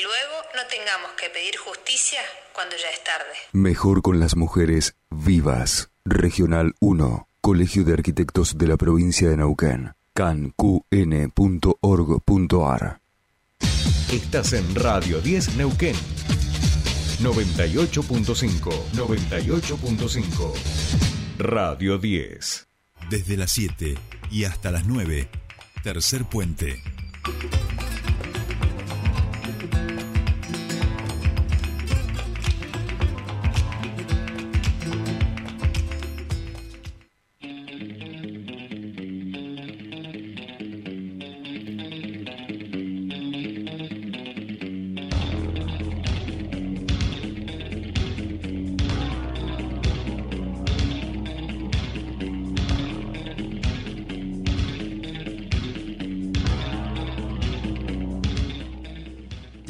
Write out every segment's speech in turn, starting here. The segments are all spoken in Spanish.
que luego no tengamos que pedir justicia cuando ya es tarde. Mejor con las mujeres vivas. Regional 1. Colegio de Arquitectos de la Provincia de Neuquén. canqn.org.ar Estás en Radio 10 Neuquén. 98.5. 98.5. Radio 10. Desde las 7 y hasta las 9. Tercer puente. Bye.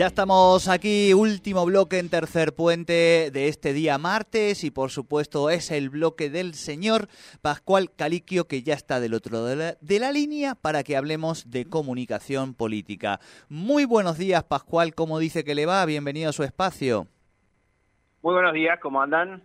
Ya estamos aquí, último bloque en tercer puente de este día martes y por supuesto es el bloque del señor Pascual Caliquio que ya está del otro de la, de la línea para que hablemos de comunicación política. Muy buenos días Pascual, ¿cómo dice que le va? Bienvenido a su espacio. Muy buenos días, ¿cómo andan?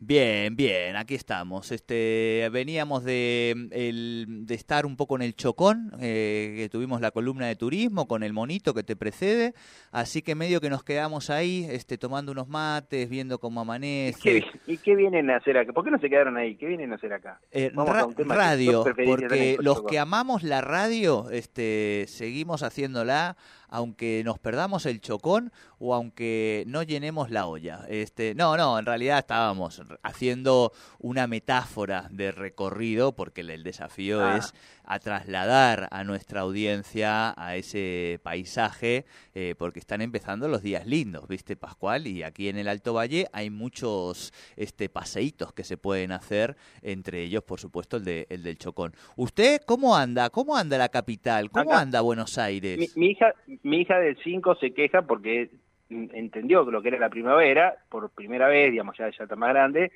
Bien, bien, aquí estamos. Este, veníamos de, el, de estar un poco en el Chocón, eh, que tuvimos la columna de turismo con el monito que te precede, así que medio que nos quedamos ahí, este, tomando unos mates, viendo cómo amanece. ¿Y qué, y qué vienen a hacer acá? ¿Por qué no se quedaron ahí? ¿Qué vienen a hacer acá? Eh, ra- radio, porque los que amamos la radio, este, seguimos haciéndola, aunque nos perdamos el chocón o aunque no llenemos la olla. Este, no, no, en realidad estábamos haciendo una metáfora de recorrido, porque el, el desafío Ah. es a trasladar a nuestra audiencia a ese paisaje, eh, porque están empezando los días lindos, ¿viste, Pascual? Y aquí en el Alto Valle hay muchos este, paseitos que se pueden hacer, entre ellos, por supuesto, el, de, el del Chocón. ¿Usted cómo anda? ¿Cómo anda la capital? ¿Cómo Acá- anda Buenos Aires? Mi, mi hija, mi hija de 5 se queja porque entendió lo que era la primavera, por primera vez, digamos, ya, ya está más grande,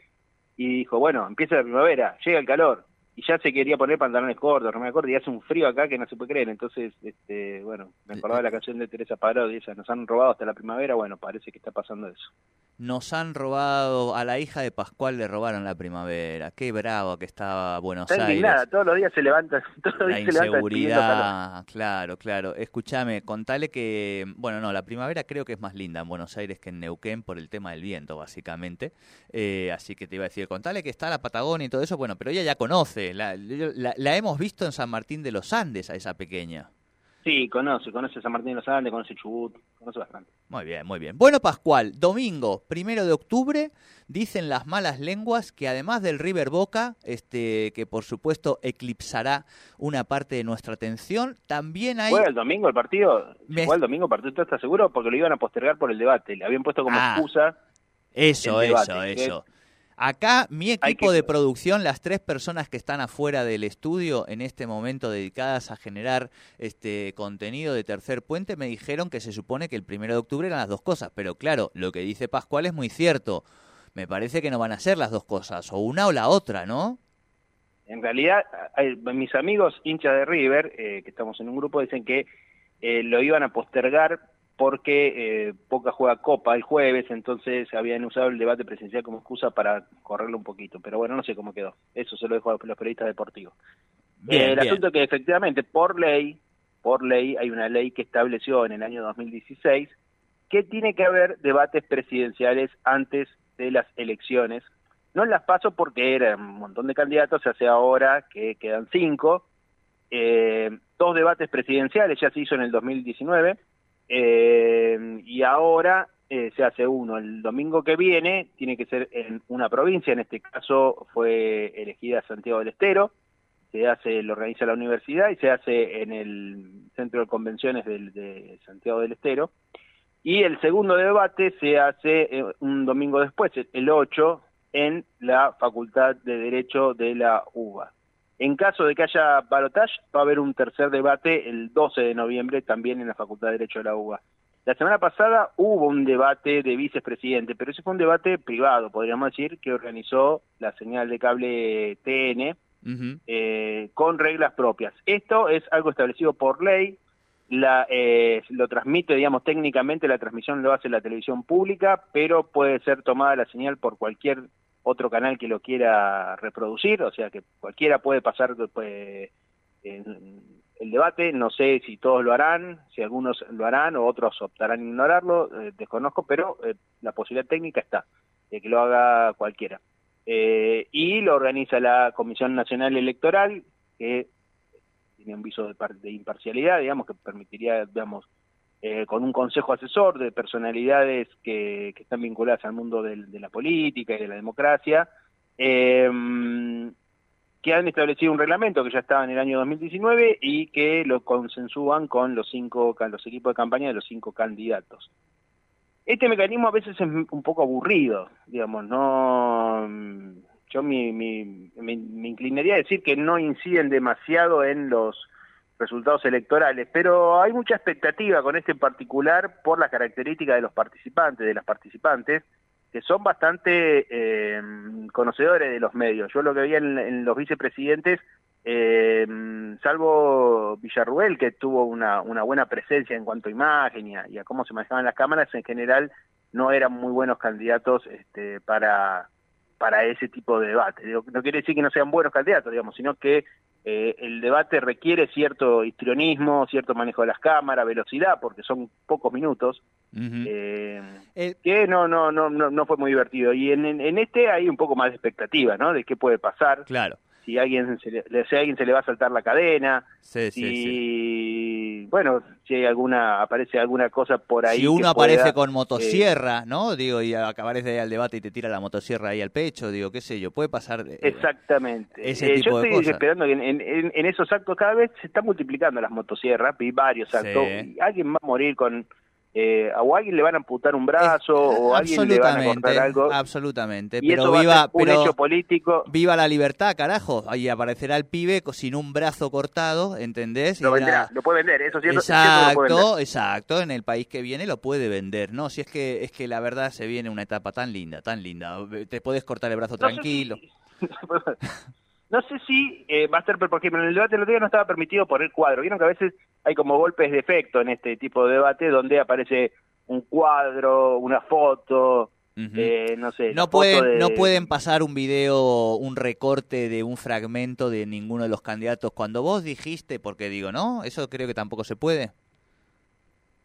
y dijo, bueno, empieza la primavera, llega el calor, y ya se quería poner pantalones cortos, no me acuerdo, y hace un frío acá que no se puede creer, entonces, este, bueno, me acordaba de la canción de Teresa Parodi, esa, nos han robado hasta la primavera, bueno, parece que está pasando eso. Nos han robado, a la hija de Pascual le robaron la primavera. Qué bravo que estaba Buenos Está Aires. indignada, todos los días se levanta, todos los La días se inseguridad, claro, claro. Escúchame, contale que, bueno, no, la primavera creo que es más linda en Buenos Aires que en Neuquén por el tema del viento, básicamente. Eh, así que te iba a decir, contale que está la Patagonia y todo eso, bueno, pero ella ya conoce, la, la- la hemos visto en San Martín de los Andes a esa pequeña. Sí, conoce, conoce San Martín de los Andes, conoce Chubut, conoce bastante. Muy bien, muy bien. Bueno, Pascual, domingo, primero de octubre, dicen las malas lenguas que además del River Boca, este, que por supuesto eclipsará una parte de nuestra atención, también hay... ¿Juega el domingo el partido? Me- ¿Juega el domingo el partido? ¿Usted está seguro? Porque lo iban a postergar por el debate. Le habían puesto como Ah. excusa. Eso, debate, eso, que- eso. Acá mi equipo que- de producción, las tres personas que están afuera del estudio en este momento dedicadas a generar este contenido de Tercer Puente, me dijeron que se supone que el primero de octubre eran las dos cosas. Pero claro, lo que dice Pascual es muy cierto. Me parece que no van a ser las dos cosas, o una o la otra, ¿no? En realidad, mis amigos hinchas de River, eh, que estamos en un grupo, dicen que eh, lo iban a postergar porque eh, Boca juega Copa el jueves, entonces habían usado el debate presidencial como excusa para correrlo un poquito. Pero bueno, no sé cómo quedó. Eso se lo dejo a los periodistas deportivos. Bien, Eh, el asunto es que efectivamente, por ley, por ley, hay una ley que estableció en el año 2016 que tiene que haber debates presidenciales antes de las elecciones. No las paso porque eran un montón de candidatos, se hace ahora que quedan cinco. Eh, dos debates presidenciales ya se hizo en el 2019 eh, y ahora eh, se hace uno el domingo que viene, tiene que ser en una provincia, en este caso fue elegida Santiago del Estero, se hace, lo organiza la universidad y se hace en el centro de convenciones de Santiago del Estero. Y el segundo debate se hace eh, un domingo después, el 8, en la Facultad de Derecho de la UBA. En caso de que haya balotage, va a haber un tercer debate el 12 de noviembre también en la Facultad de Derecho de la UBA. La semana pasada hubo un debate de vicepresidente, pero ese fue un debate privado, podríamos decir, que organizó la señal de cable TN eh, con reglas propias. Esto es algo establecido por ley. la, eh, lo transmite, digamos, técnicamente la transmisión lo hace la televisión pública, pero puede ser tomada la señal por cualquier otro canal que lo quiera reproducir, o sea que cualquiera puede pasar pues, el debate, no sé si todos lo harán, si algunos lo harán o otros optarán en ignorarlo, eh, desconozco, pero eh, la posibilidad técnica está, de que lo haga cualquiera. Eh, y lo organiza la Comisión Nacional Electoral, que tiene un viso de, de imparcialidad, digamos, que permitiría, digamos, eh, con un consejo asesor de personalidades que, están vinculadas al mundo de la política y de la democracia, eh, que han establecido un reglamento que ya estaba en el año 2019 y que lo consensúan con los cinco los equipos de campaña de los cinco candidatos. Este mecanismo a veces es un poco aburrido, digamos, no yo me, me, inclinaría a decir que no inciden demasiado en los resultados electorales, pero hay mucha expectativa con este en particular por las características de los participantes, de las participantes, que son bastante eh, conocedores de los medios. Yo lo que veía en, los vicepresidentes, eh, salvo Villarruel, que tuvo una, buena presencia en cuanto a imagen y a, cómo se manejaban las cámaras, en general no eran muy buenos candidatos este, para para ese tipo de debate. no quiere decir que no sean buenos candidatos, digamos, sino que eh, el debate requiere cierto histrionismo, cierto manejo de las cámaras, velocidad, porque son pocos minutos, eh, que no, no, no, no, fue muy divertido. Y en, en, este hay un poco más de expectativa, ¿no? De qué puede pasar. Claro si alguien se le, si a alguien se le va a saltar la cadena, sí, si, bueno, si hay alguna, aparece alguna cosa por ahí. Si uno aparece con motosierra, eh, ¿no? Digo, y acabares de ir al debate y te tira la motosierra ahí al pecho, digo, qué sé yo, puede pasar. Eh, Exactamente. Ese eh, tipo yo estoy esperando que en, esos actos cada vez se están multiplicando las motosierras, y varios actos, y alguien va a morir con eh, o a alguien le van a amputar un brazo o a alguien le van a cortar algo. Absolutamente. pero viva, un hecho político. Viva la libertad, carajo. Ahí aparecerá el pibe sin un brazo cortado, ¿entendés? Lo venderá, lo puede vender, eso cierto. Exacto, exacto. En el país que viene lo puede vender, ¿no? Si es que es que la verdad se viene una etapa tan linda, tan linda. Te puedes cortar el brazo tranquilo. No sé si eh, va a ser, por ejemplo, en el debate del otro día no estaba permitido poner cuadro. Vieron que a veces hay como golpes de efecto en este tipo de debate donde aparece un cuadro, una foto, eh, no sé. No pueden, no pueden pasar un video, un recorte de un fragmento de ninguno de los candidatos. Cuando vos dijiste, porque digo, ¿no? Eso creo que tampoco se puede.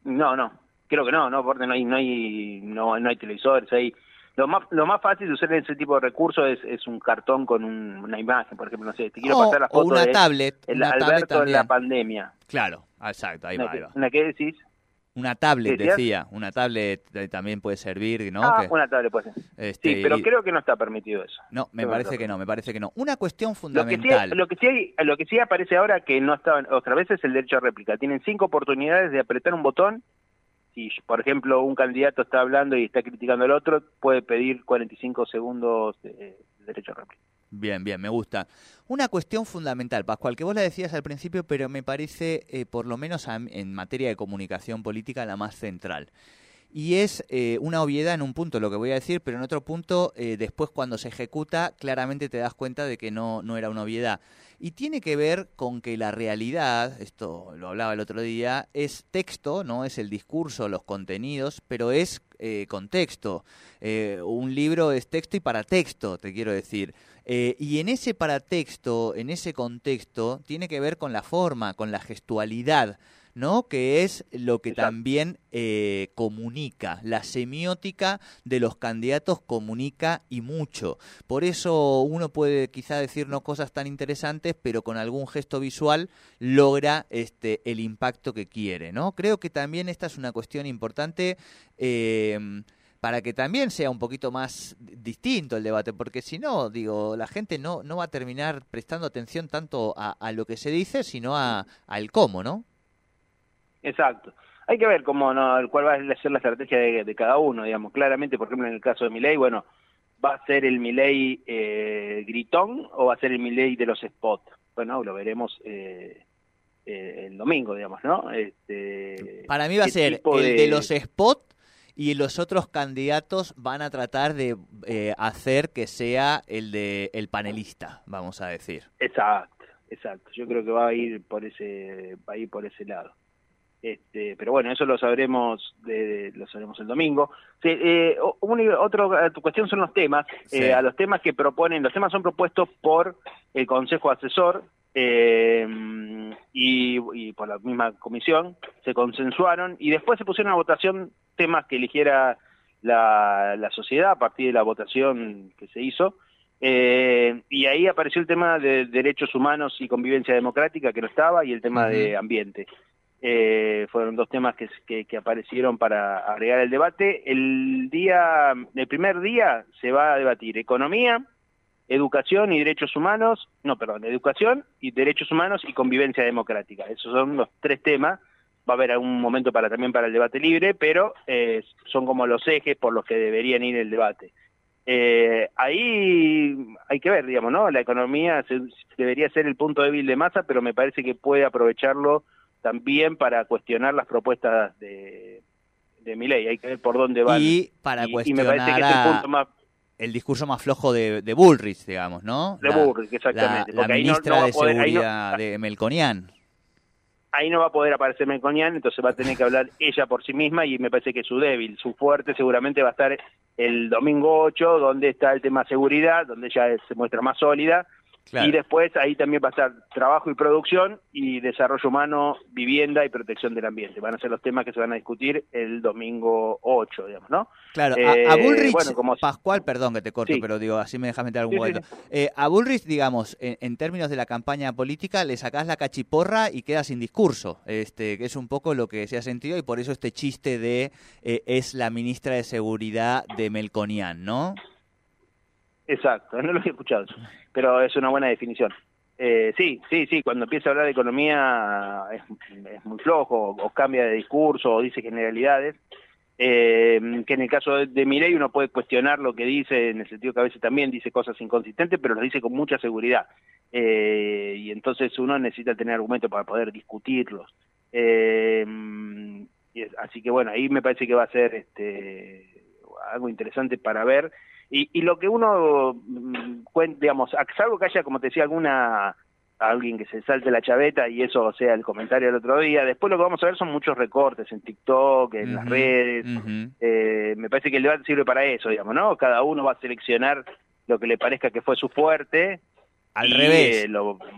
No, no, creo que no, no, porque no hay, no hay, no, no hay televisores, hay lo más, lo más fácil de usar ese tipo de recursos es, es un cartón con una imagen, por ejemplo, no sé, te quiero pasar la foto una de tablet, el Alberto en la pandemia. Claro, exacto, ahí va, ahí va. ¿Una qué decís? Una tablet, decía, una tablet también puede servir, ¿no? Ah, una tablet puede ser. Este, sí, pero creo que no está permitido eso. No, me parece que no, me parece que no. Una cuestión fundamental. Lo que sí, lo que sí, lo que sí aparece ahora que no estaba otra vez es el derecho a réplica. Tienen cinco oportunidades de apretar un botón si, por ejemplo, un candidato está hablando y está criticando al otro, puede pedir 45 segundos de, derecho a réplica. Bien, bien, me gusta. Una cuestión fundamental, Pascual, que vos la decías al principio, pero me parece, eh, por lo menos en materia de comunicación política, la más central. Y es eh, una obviedad en un punto lo que voy a decir, pero en otro punto, eh, después cuando se ejecuta, claramente te das cuenta de que no, no era una obviedad. Y tiene que ver con que la realidad, esto lo hablaba el otro día, es texto, no es el discurso, los contenidos, pero es eh, contexto. Eh, un libro es texto y para texto, te quiero decir. Eh, y en ese paratexto, en ese contexto, tiene que ver con la forma, con la gestualidad. ¿No? Que es lo que también eh, comunica. La semiótica de los candidatos comunica y mucho. Por eso uno puede quizá decirnos cosas tan interesantes, pero con algún gesto visual logra este, el impacto que quiere, ¿no? Creo que también esta es una cuestión importante. Eh, para que también sea un poquito más distinto el debate, porque si no, digo, la gente no, no va a terminar prestando atención tanto a, lo que se dice, sino a, al cómo, ¿no? Exacto. Hay que ver cómo no, cuál va a ser la estrategia de, cada uno, digamos. Claramente, por ejemplo, en el caso de Milei, bueno, ¿va a ser el Milei eh, gritón o va a ser el Milei de los spots? Bueno, lo veremos eh, eh, el domingo, digamos, ¿no? Este, Para mí va a ser el de... los spots y los otros candidatos van a tratar de eh, hacer que sea el de el panelista, vamos a decir. Exacto, exacto. Yo creo que va a ir por ese va a ir por ese lado. Este, pero bueno, eso lo sabremos de, lo sabremos el domingo. Sí, eh, otra cuestión son los temas. Eh, a los temas que proponen, los temas son propuestos por el Consejo Asesor eh, y, por la misma comisión, se consensuaron y después se pusieron a votación temas que eligiera la, la sociedad a partir de la votación que se hizo. Eh, y ahí apareció el tema de derechos humanos y convivencia democrática, que no estaba, y el tema de ambiente. Eh, fueron dos temas que, que, aparecieron para agregar el debate. El día, el primer día se va a debatir economía, educación y derechos humanos, no, perdón, educación y derechos humanos y convivencia democrática. Esos son los tres temas. Va a haber algún momento para también para el debate libre, pero eh, son como los ejes por los que deberían ir el debate. Eh, ahí hay que ver, digamos, ¿no? La economía debería ser el punto débil de masa, pero me parece que puede aprovecharlo también para cuestionar las propuestas de, de ley. Hay que ver por dónde van. Y para cuestionar el, discurso más flojo de, de Bullrich, digamos, ¿no? De Bullrich, exactamente. La, ministra de Seguridad de Melconian ahí no va a poder aparecer Melconian, entonces va a tener que hablar ella por sí misma y me parece que su débil, su fuerte seguramente va a estar el domingo 8, donde está el tema seguridad, donde ella se muestra más sólida y después ahí también va a estar trabajo y producción y desarrollo humano, vivienda y protección del ambiente. Van a ser los temas que se van a discutir el domingo 8, digamos, ¿no? Claro, a, eh, Bullrich, Pascual, perdón que te corto, pero digo, así me dejas meter algún momento. Eh, a Bullrich, digamos, en, términos de la campaña política, le sacás la cachiporra y queda sin discurso, este, que es un poco lo que se ha sentido y por eso este chiste de eh, es la ministra de Seguridad de Melconian, ¿no? Exacto, no lo he escuchado, pero es una buena definición. Eh, sí, sí, sí, cuando empieza a hablar de economía es, muy flojo, o, cambia de discurso, o dice generalidades, eh, que en el caso de, de uno puede cuestionar lo que dice, en el sentido que a veces también dice cosas inconsistentes, pero lo dice con mucha seguridad. Eh, y entonces uno necesita tener argumentos para poder discutirlos. así que bueno, ahí me parece que va a ser este, algo interesante para ver y, y lo que uno, mm, digamos, salvo que haya, como te decía, alguna alguien que se salte la chaveta y eso sea el comentario del otro día. Después lo que vamos a ver son muchos recortes en TikTok, en las redes. eh, me parece que el debate sirve para eso, digamos, ¿no? Cada uno va a seleccionar lo que le parezca que fue su fuerte. Al revés, eh,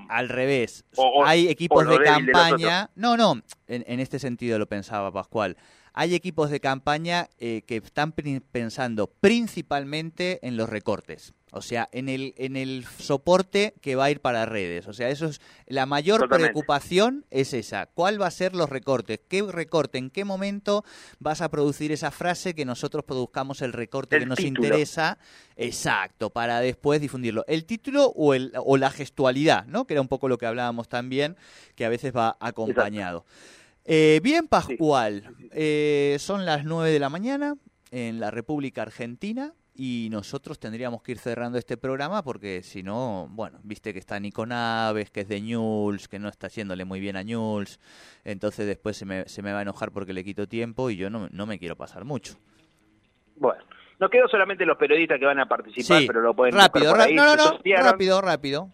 al revés. Hay equipos de campaña. no, no, en, en este sentido lo pensaba Pascual hay equipos de campaña eh, que están pensando principalmente en los recortes. O sea, en el, en el soporte que va a ir para redes. O sea, eso es la mayor preocupación es esa. ¿Cuál va a ser los recortes? ¿Qué recorte? ¿En qué momento vas a producir esa frase que nosotros produzcamos el recorte que nos interesa? Exacto, para después difundirlo. El título o, el, o la gestualidad, ¿no? Que era un poco lo que hablábamos también, que a veces va acompañado. Eh, bien, Pascual, eh, son las 9 de la mañana en la República Argentina y nosotros tendríamos que ir cerrando este programa porque si no, bueno, viste que está Nico Naves, que es de News, que no está haciéndole muy bien a News, entonces después se me, se me va a enojar porque le quito tiempo y yo no, no me quiero pasar mucho. Bueno, nos quedan solamente los periodistas que van a participar, pero lo pueden rápido, no, no, no, rápido, rápido.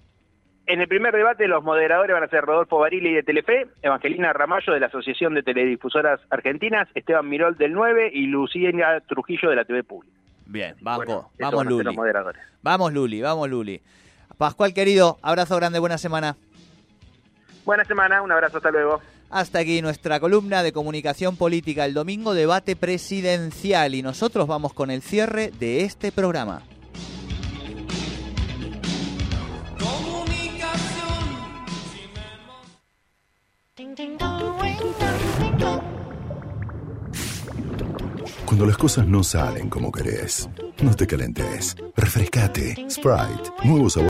En el primer debate los moderadores van a ser Rodolfo Barili de Telefe, Evangelina Ramallo de la Asociación de Teledifusoras Argentinas, Esteban Mirol del 9 y Lucía Trujillo de la TV Pública. Bien, vamos, vamos Luli. Vamos Luli, vamos Luli. Pascual querido, abrazo grande, buena semana. Buena semana, un abrazo, hasta luego. Hasta aquí nuestra columna de comunicación política el domingo, debate presidencial y nosotros vamos con el cierre de este programa. Cuando las cosas no salen como querés, no te calentes. Refrescate. Sprite. Nuevo sabor.